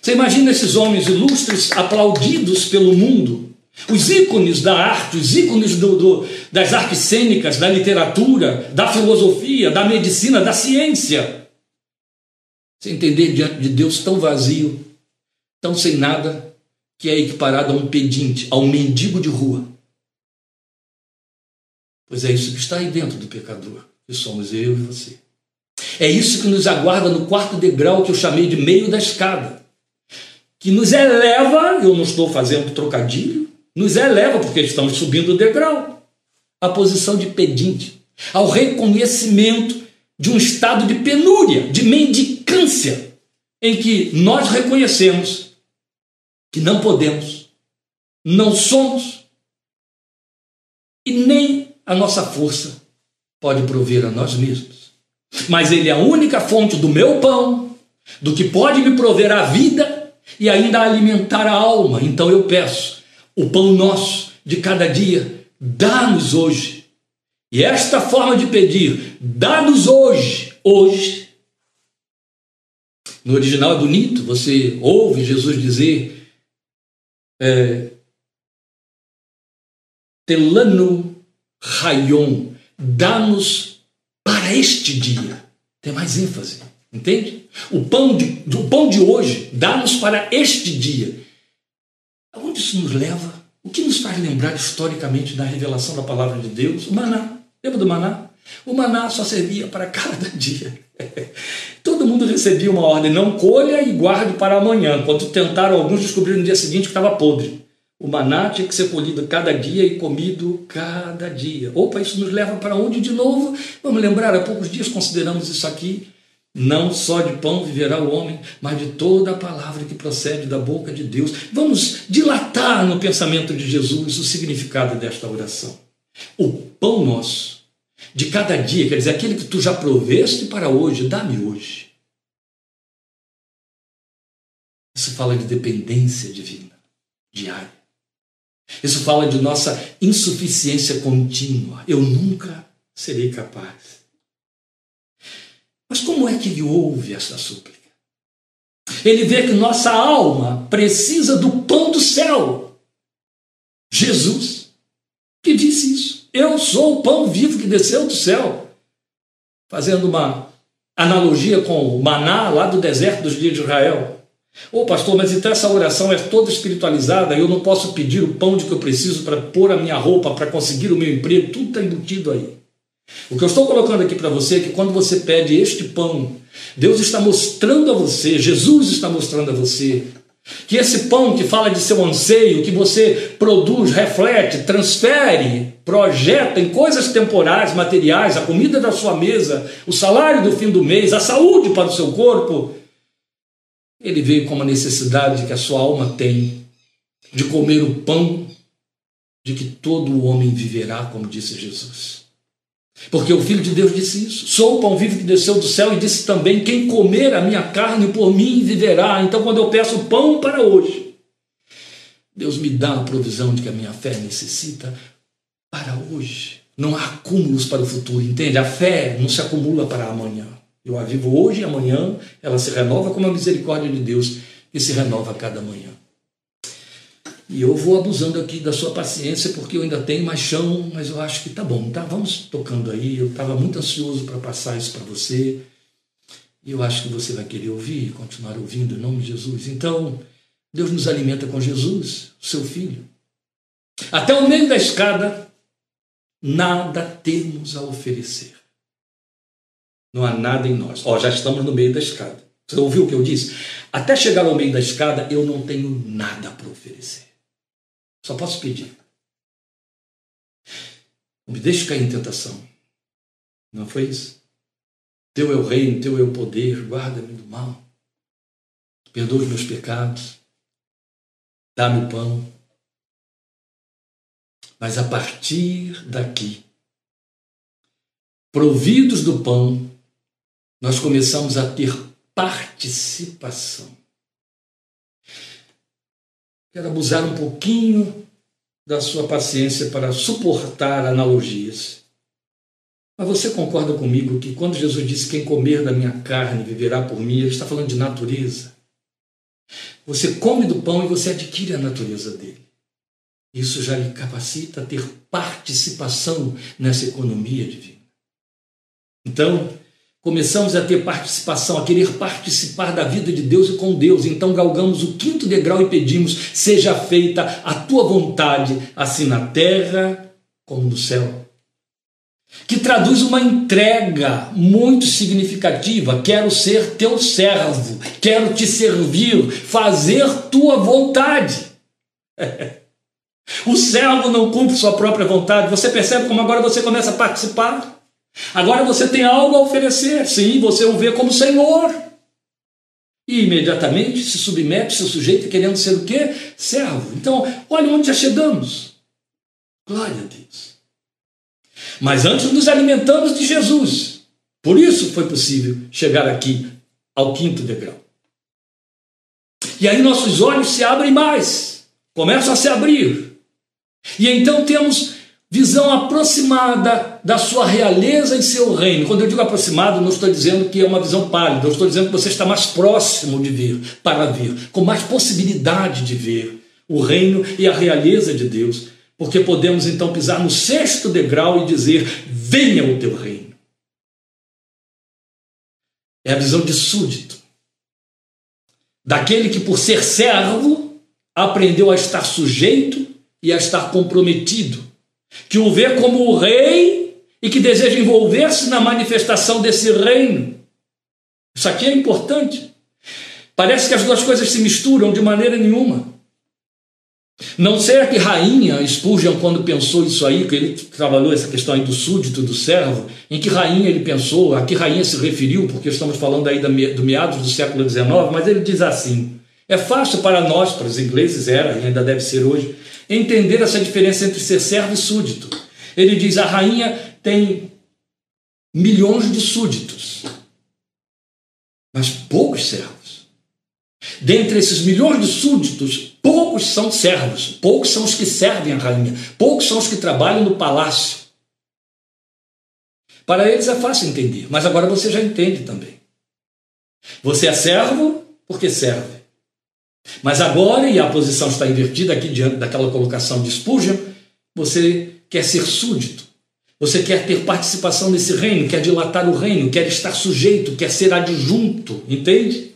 Você imagina esses homens ilustres aplaudidos pelo mundo, os ícones da arte, os ícones do, do, das artes cênicas, da literatura, da filosofia, da medicina, da ciência. Você entender diante de Deus tão vazio, tão sem nada, que é equiparado a um pedinte, a um mendigo de rua. Pois é isso que está aí dentro do pecador, que somos eu e você. É isso que nos aguarda no quarto degrau que eu chamei de meio da escada, que nos eleva, eu não estou fazendo trocadilho, nos eleva, porque estamos subindo o degrau, à posição de pedinte, ao reconhecimento de um estado de penúria, de mendicância, em que nós reconhecemos que não podemos, não somos e nem a nossa força pode prover a nós mesmos. Mas Ele é a única fonte do meu pão, do que pode me prover a vida e ainda alimentar a alma. Então eu peço o pão nosso de cada dia, dá-nos hoje. E esta forma de pedir, dá-nos hoje, hoje. No original é bonito, você ouve Jesus dizer, é, Telano Rayon, dá-nos para este dia. Tem mais ênfase. Entende? O pão de, o pão de hoje dá-nos para este dia. Aonde isso nos leva? O que nos faz lembrar historicamente da revelação da palavra de Deus? O maná. Lembra do maná? O maná só servia para cada <laughs> dia. Todo mundo recebia uma ordem: não colha e guarde para amanhã. Quando tentaram, alguns descobriram no dia seguinte que estava podre. O maná tinha que ser colhido cada dia e comido cada dia. Opa, isso nos leva para onde de novo? Vamos lembrar, há poucos dias consideramos isso aqui. Não só de pão viverá o homem, mas de toda a palavra que procede da boca de Deus. Vamos dilatar no pensamento de Jesus o significado desta oração. O pão nosso de cada dia, quer dizer, aquele que tu já proveste para hoje, dá-me hoje. Isso fala de dependência divina, diária. Isso fala de nossa insuficiência contínua. Eu nunca serei capaz. Mas como é que ele ouve essa súplica? Ele vê que nossa alma precisa do pão do céu. Jesus, que disse isso. Eu sou o pão vivo que desceu do céu. Fazendo uma analogia com o maná lá do deserto dos dias de Israel. Ô oh, pastor, mas então essa oração é toda espiritualizada, eu não posso pedir o pão de que eu preciso para pôr a minha roupa, para conseguir o meu emprego, tudo está embutido aí. O que eu estou colocando aqui para você é que quando você pede este pão, Deus está mostrando a você, Jesus está mostrando a você, que esse pão que fala de seu anseio, que você produz, reflete, transfere, projeta em coisas temporais, materiais, a comida da sua mesa, o salário do fim do mês, a saúde para o seu corpo, ele veio com uma necessidade que a sua alma tem de comer o pão de que todo homem viverá, como disse Jesus. Porque o Filho de Deus disse isso. Sou o pão vivo que desceu do céu e disse também: quem comer a minha carne por mim viverá. Então, quando eu peço pão para hoje, Deus me dá a provisão de que a minha fé necessita para hoje. Não há acúmulos para o futuro, entende? A fé não se acumula para amanhã. Eu a vivo hoje e amanhã ela se renova como a misericórdia de Deus que se renova a cada manhã. E eu vou abusando aqui da sua paciência porque eu ainda tenho mais chão, mas eu acho que tá bom, tá? Vamos tocando aí. Eu estava muito ansioso para passar isso para você. E eu acho que você vai querer ouvir, continuar ouvindo em nome de Jesus. Então, Deus nos alimenta com Jesus, seu filho. Até o meio da escada, nada temos a oferecer. Não há nada em nós. Ó, já estamos no meio da escada. Você ouviu o que eu disse? Até chegar ao meio da escada, eu não tenho nada para oferecer. Só posso pedir. Não me deixe cair em tentação. Não foi isso? Teu é o reino, teu é o poder, guarda-me do mal. Perdoa os meus pecados. Dá-me o pão. Mas a partir daqui, providos do pão, nós começamos a ter participação. Quero abusar um pouquinho da sua paciência para suportar analogias. Mas você concorda comigo que quando Jesus disse: Quem comer da minha carne viverá por mim, ele está falando de natureza. Você come do pão e você adquire a natureza dele. Isso já lhe capacita a ter participação nessa economia divina. Então, começamos a ter participação, a querer participar da vida de Deus e com Deus. Então galgamos o quinto degrau e pedimos: seja feita a tua vontade, assim na terra como no céu. Que traduz uma entrega muito significativa. Quero ser teu servo, quero te servir, fazer tua vontade. <laughs> o servo não cumpre sua própria vontade. Você percebe como agora você começa a participar? Agora você tem algo a oferecer, sim, você o vê como Senhor. E imediatamente se submete, se sujeita, querendo ser o quê? Servo. Então, olha onde já chegamos. Glória a Deus. Mas antes nos alimentamos de Jesus. Por isso foi possível chegar aqui ao quinto degrau. E aí nossos olhos se abrem mais, começam a se abrir. E então temos visão aproximada da sua realeza e seu reino. Quando eu digo aproximado, não estou dizendo que é uma visão pálida, eu estou dizendo que você está mais próximo de ver, para ver, com mais possibilidade de ver o reino e a realeza de Deus, porque podemos então pisar no sexto degrau e dizer: venha o teu reino. É a visão de súdito. Daquele que, por ser servo, aprendeu a estar sujeito e a estar comprometido. Que o vê como o rei e que deseja envolver-se na manifestação desse reino. Isso aqui é importante. Parece que as duas coisas se misturam de maneira nenhuma. Não será que rainha Spurgeon, quando pensou isso aí, que ele trabalhou essa questão aí do súdito, do servo, em que rainha ele pensou, a que rainha se referiu, porque estamos falando aí do meados do século XIX, mas ele diz assim: é fácil para nós, para os ingleses era, e ainda deve ser hoje, entender essa diferença entre ser servo e súdito. Ele diz: a rainha tem milhões de súditos, mas poucos servos. Dentre esses milhões de súditos, poucos são servos, poucos são os que servem a rainha, poucos são os que trabalham no palácio. Para eles é fácil entender, mas agora você já entende também. Você é servo porque serve. Mas agora, e a posição está invertida aqui diante daquela colocação de Spurgeon, você quer ser súdito. Você quer ter participação nesse reino, quer dilatar o reino, quer estar sujeito, quer ser adjunto, entende?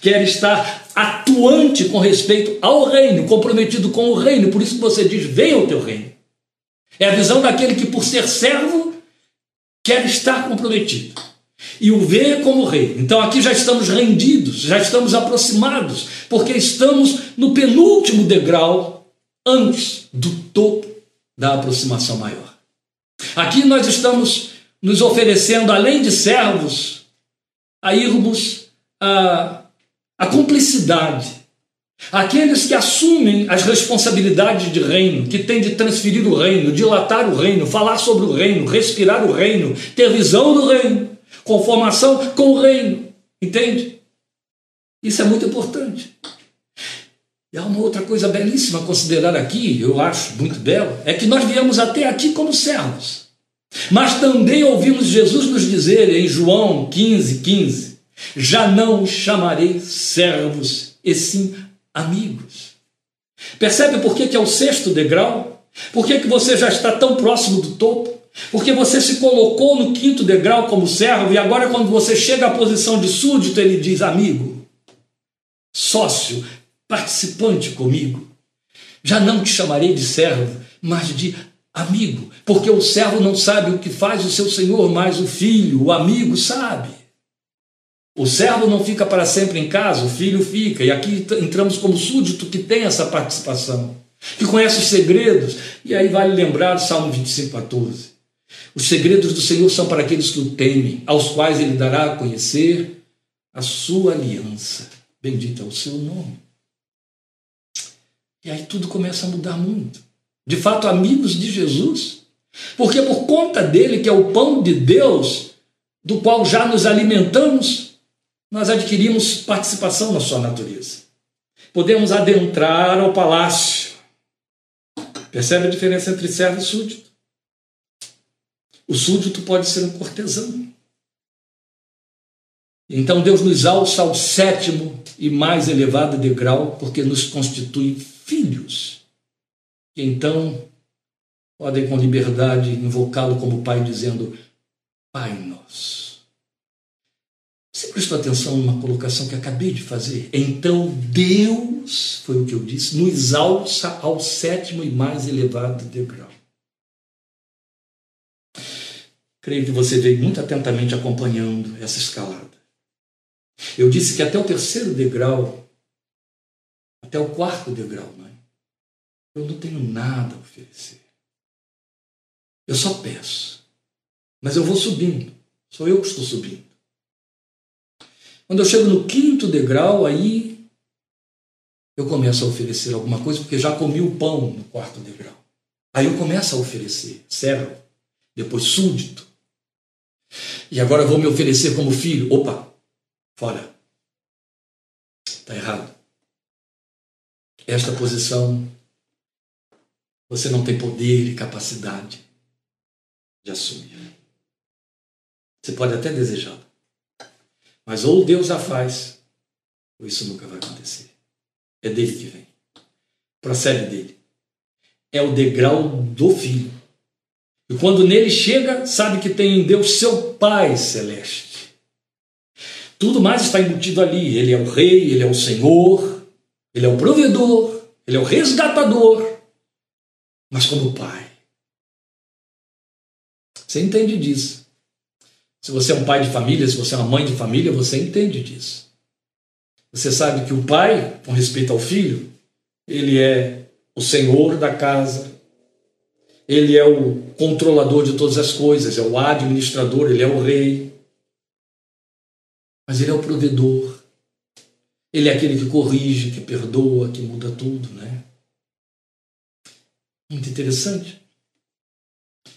quer estar atuante com respeito ao reino, comprometido com o reino. Por isso que você diz: venha o teu reino. É a visão daquele que, por ser servo, quer estar comprometido e o vê como rei. Então aqui já estamos rendidos, já estamos aproximados, porque estamos no penúltimo degrau antes do topo da aproximação maior. Aqui nós estamos nos oferecendo, além de servos, a irmos a a cumplicidade. Aqueles que assumem as responsabilidades de reino, que têm de transferir o reino, dilatar o reino, falar sobre o reino, respirar o reino, ter visão do reino, conformação com o reino. Entende? Isso é muito importante. E há uma outra coisa belíssima a considerar aqui, eu acho muito bela, é que nós viemos até aqui como servos. Mas também ouvimos Jesus nos dizer em João 15, 15: já não chamarei servos, e sim amigos. Percebe por que, que é o sexto degrau? Por que, que você já está tão próximo do topo? Porque você se colocou no quinto degrau como servo, e agora, quando você chega à posição de súdito, ele diz: amigo, sócio, participante comigo. Já não te chamarei de servo, mas de amigo, porque o servo não sabe o que faz o seu senhor, mas o filho, o amigo, sabe. O servo não fica para sempre em casa, o filho fica. E aqui entramos como súdito que tem essa participação, que conhece os segredos. E aí vale lembrar o Salmo 25, 14. Os segredos do Senhor são para aqueles que o temem, aos quais ele dará a conhecer a sua aliança. Bendito é o seu nome. E aí tudo começa a mudar muito. De fato, amigos de Jesus, porque por conta dele, que é o pão de Deus, do qual já nos alimentamos, nós adquirimos participação na sua natureza. Podemos adentrar ao palácio. Percebe a diferença entre servo e súdito? O súdito pode ser um cortesão. Então Deus nos alça ao sétimo e mais elevado degrau, porque nos constitui filhos. Então podem com liberdade invocá-lo como Pai, dizendo: Pai nosso você prestou atenção numa colocação que acabei de fazer? Então Deus, foi o que eu disse, nos alça ao sétimo e mais elevado degrau. Creio que você veio muito atentamente acompanhando essa escalada. Eu disse que até o terceiro degrau, até o quarto degrau, mãe, eu não tenho nada a oferecer. Eu só peço. Mas eu vou subindo. Sou eu que estou subindo. Quando eu chego no quinto degrau, aí eu começo a oferecer alguma coisa, porque já comi o pão no quarto degrau. Aí eu começo a oferecer servo, depois súdito. E agora vou me oferecer como filho. Opa, fora. Está errado. Esta posição, você não tem poder e capacidade de assumir. Você pode até desejá-lo. Mas ou Deus a faz, ou isso nunca vai acontecer. É dele que vem. Procede dele. É o degrau do filho. E quando nele chega, sabe que tem em Deus seu Pai celeste. Tudo mais está embutido ali. Ele é o rei, ele é o senhor, ele é o provedor, ele é o resgatador, mas como pai. Você entende disso. Se você é um pai de família, se você é uma mãe de família, você entende disso. Você sabe que o pai, com respeito ao filho, ele é o senhor da casa, ele é o controlador de todas as coisas, é o administrador, ele é o rei. Mas ele é o provedor. Ele é aquele que corrige, que perdoa, que muda tudo, né? Muito interessante.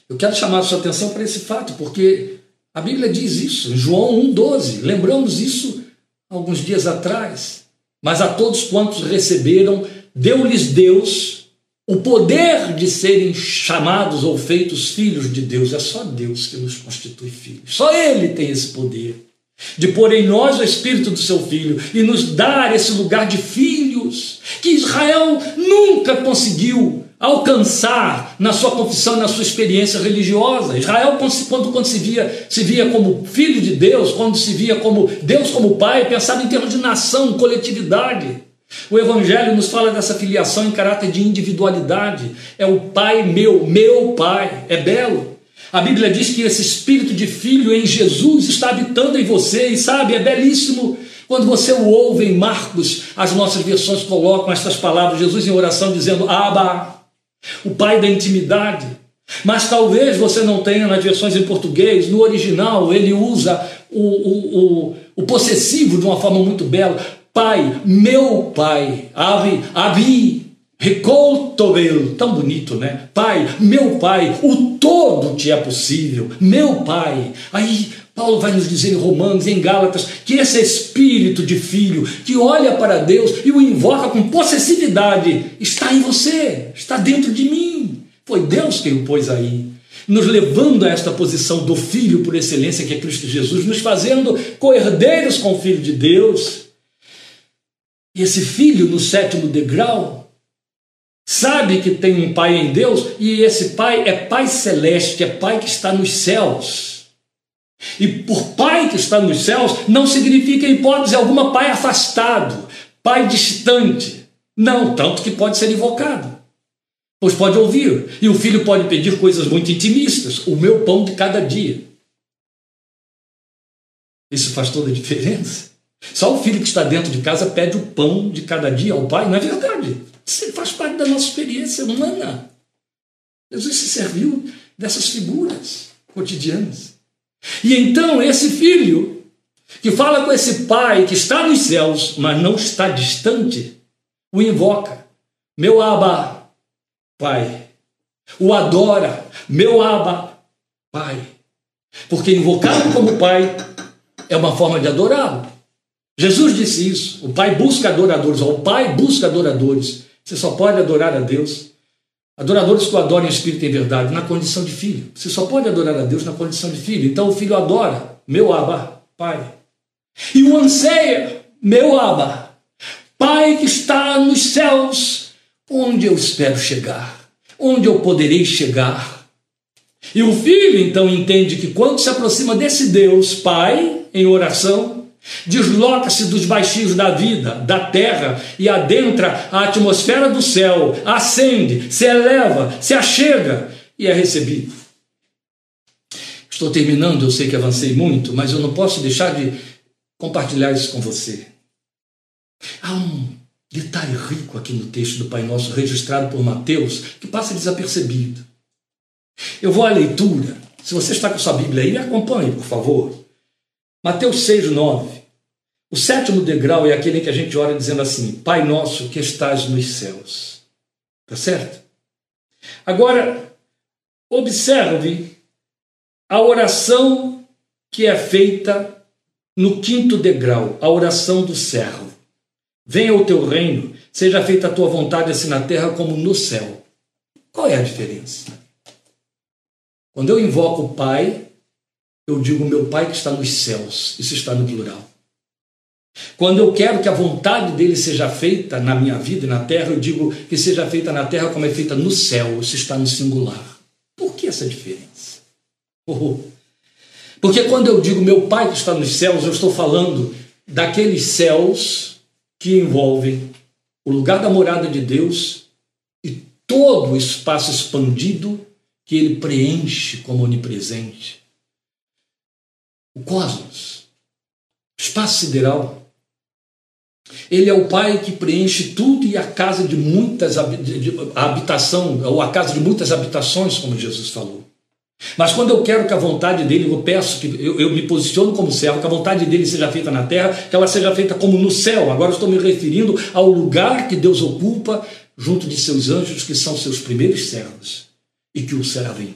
Eu quero chamar a sua atenção para esse fato, porque a Bíblia diz isso, em João 1,12. Lembramos isso alguns dias atrás. Mas a todos quantos receberam, deu-lhes Deus o poder de serem chamados ou feitos filhos de Deus. É só Deus que nos constitui filhos. Só Ele tem esse poder de pôr em nós o Espírito do seu Filho e nos dar esse lugar de filhos que Israel nunca conseguiu alcançar na sua confissão, na sua experiência religiosa. Israel, quando, quando se, via, se via como filho de Deus, quando se via como Deus como Pai, pensava em termos de nação, coletividade. O Evangelho nos fala dessa filiação em caráter de individualidade. É o Pai meu, meu Pai. É belo. A Bíblia diz que esse espírito de filho em Jesus está habitando em você, e sabe, é belíssimo. Quando você o ouve em Marcos, as nossas versões colocam estas palavras, Jesus em oração dizendo: Abba, o Pai da intimidade. Mas talvez você não tenha nas versões em português, no original ele usa o, o, o, o possessivo de uma forma muito bela. Pai, meu Pai, Abi, Abi, Recoltovel, tão bonito, né? Pai, meu Pai, o todo te é possível, meu Pai. Aí Paulo vai nos dizer em Romanos, em Gálatas, que esse espírito de filho que olha para Deus e o invoca com possessividade está em você, está dentro de mim. Foi Deus quem o pôs aí, nos levando a esta posição do filho por excelência que é Cristo Jesus, nos fazendo coerdeiros com o Filho de Deus. E esse filho, no sétimo degrau, sabe que tem um pai em Deus e esse pai é pai celeste, é pai que está nos céus. E por pai que está nos céus não significa em hipótese alguma pai afastado, pai distante. Não, tanto que pode ser invocado. Pois pode ouvir, e o filho pode pedir coisas muito intimistas, o meu pão de cada dia. Isso faz toda a diferença. Só o filho que está dentro de casa pede o pão de cada dia ao pai, não é verdade? Isso faz parte da nossa experiência humana. Jesus se serviu dessas figuras cotidianas. E então esse filho, que fala com esse pai que está nos céus, mas não está distante, o invoca: Meu Abba, Pai. O adora: Meu Abba, Pai. Porque invocá-lo como Pai é uma forma de adorá-lo. Jesus disse isso. O Pai busca adoradores, o Pai busca adoradores. Você só pode adorar a Deus Adoradores que o adoram em espírito e em verdade, na condição de filho. Você só pode adorar a Deus na condição de filho. Então o filho adora, meu Abba, Pai. E o anseia, meu Abba, Pai que está nos céus, onde eu espero chegar, onde eu poderei chegar. E o filho então entende que quando se aproxima desse Deus, Pai, em oração, Desloca-se dos baixinhos da vida, da terra, e adentra a atmosfera do céu, ascende, se eleva, se achega e é recebido. Estou terminando, eu sei que avancei muito, mas eu não posso deixar de compartilhar isso com você. Há um detalhe rico aqui no texto do Pai Nosso, registrado por Mateus, que passa desapercebido. Eu vou à leitura. Se você está com sua Bíblia aí, me acompanhe, por favor. Mateus 6, 9. O sétimo degrau é aquele que a gente ora dizendo assim: Pai nosso que estás nos céus. Tá certo? Agora, observe a oração que é feita no quinto degrau, a oração do servo. Venha o teu reino, seja feita a tua vontade assim na terra como no céu. Qual é a diferença? Quando eu invoco o Pai, eu digo meu Pai que está nos céus. Isso está no plural. Quando eu quero que a vontade dele seja feita na minha vida e na terra, eu digo que seja feita na terra como é feita no céu. Isso está no singular. Por que essa diferença? Oh, Porque quando eu digo meu Pai que está nos céus, eu estou falando daqueles céus que envolvem o lugar da morada de Deus e todo o espaço expandido que ele preenche como onipresente. O cosmos, o espaço sideral. Ele é o Pai que preenche tudo e a casa de muitas habitação, ou a casa de muitas habitações, como Jesus falou. Mas quando eu quero que a vontade dele, eu peço que eu, eu, me posiciono como servo, que a vontade dele seja feita na terra, que ela seja feita como no céu. Agora estou me referindo ao lugar que Deus ocupa junto de seus anjos, que são seus primeiros servos e que o servem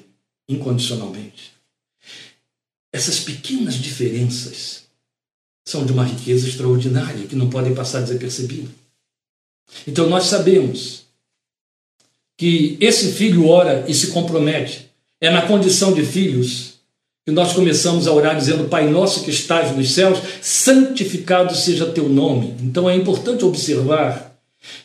incondicionalmente. Essas pequenas diferenças são de uma riqueza extraordinária que não podem passar desapercebidas. Então nós sabemos que esse filho ora e se compromete é na condição de filhos que nós começamos a orar dizendo: Pai nosso que estás nos céus, santificado seja teu nome. Então é importante observar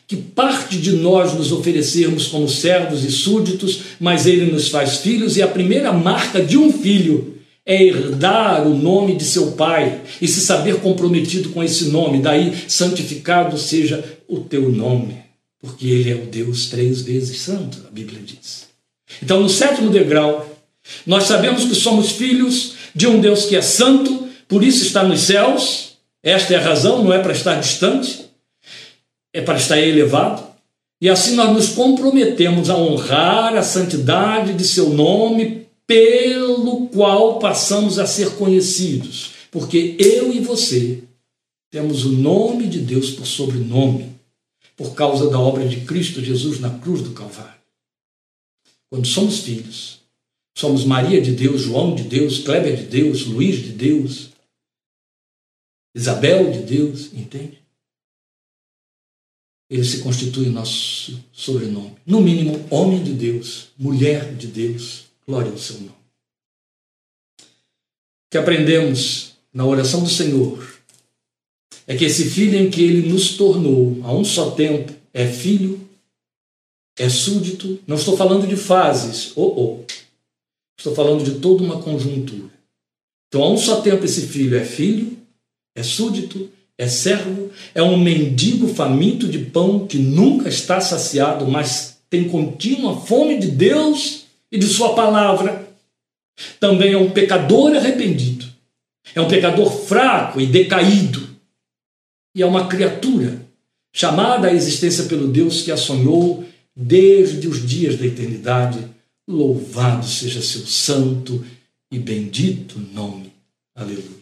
que parte de nós nos oferecermos como servos e súditos, mas ele nos faz filhos, e a primeira marca de um filho é herdar o nome de seu pai e se saber comprometido com esse nome. Daí, santificado seja o teu nome, porque ele é o Deus três vezes santo, a Bíblia diz. Então, no sétimo degrau, nós sabemos que somos filhos de um Deus que é santo, por isso está nos céus. Esta é a razão, não é para estar distante, é para estar elevado. E assim nós nos comprometemos a honrar a santidade de seu nome, pelo qual passamos a ser conhecidos. Porque eu e você temos o nome de Deus por sobrenome, por causa da obra de Cristo Jesus na cruz do Calvário. Quando somos filhos, somos Maria de Deus, João de Deus, Kleber de Deus, Luiz de Deus, Isabel de Deus, entende? Ele se constitui nosso sobrenome. No mínimo, homem de Deus, mulher de Deus, glória ao seu nome. O que aprendemos na oração do Senhor é que esse filho em que ele nos tornou a um só tempo é filho é súdito. Não estou falando de fases, oh, oh. estou falando de toda uma conjuntura. Então, a um só tempo, esse filho é filho, é súdito, é servo, é um mendigo faminto de pão que nunca está saciado, mas tem contínua fome de Deus e de Sua palavra. Também é um pecador arrependido, é um pecador fraco e decaído, e é uma criatura chamada à existência pelo Deus que a sonhou desde os dias da eternidade. Louvado seja seu santo e bendito nome. Aleluia.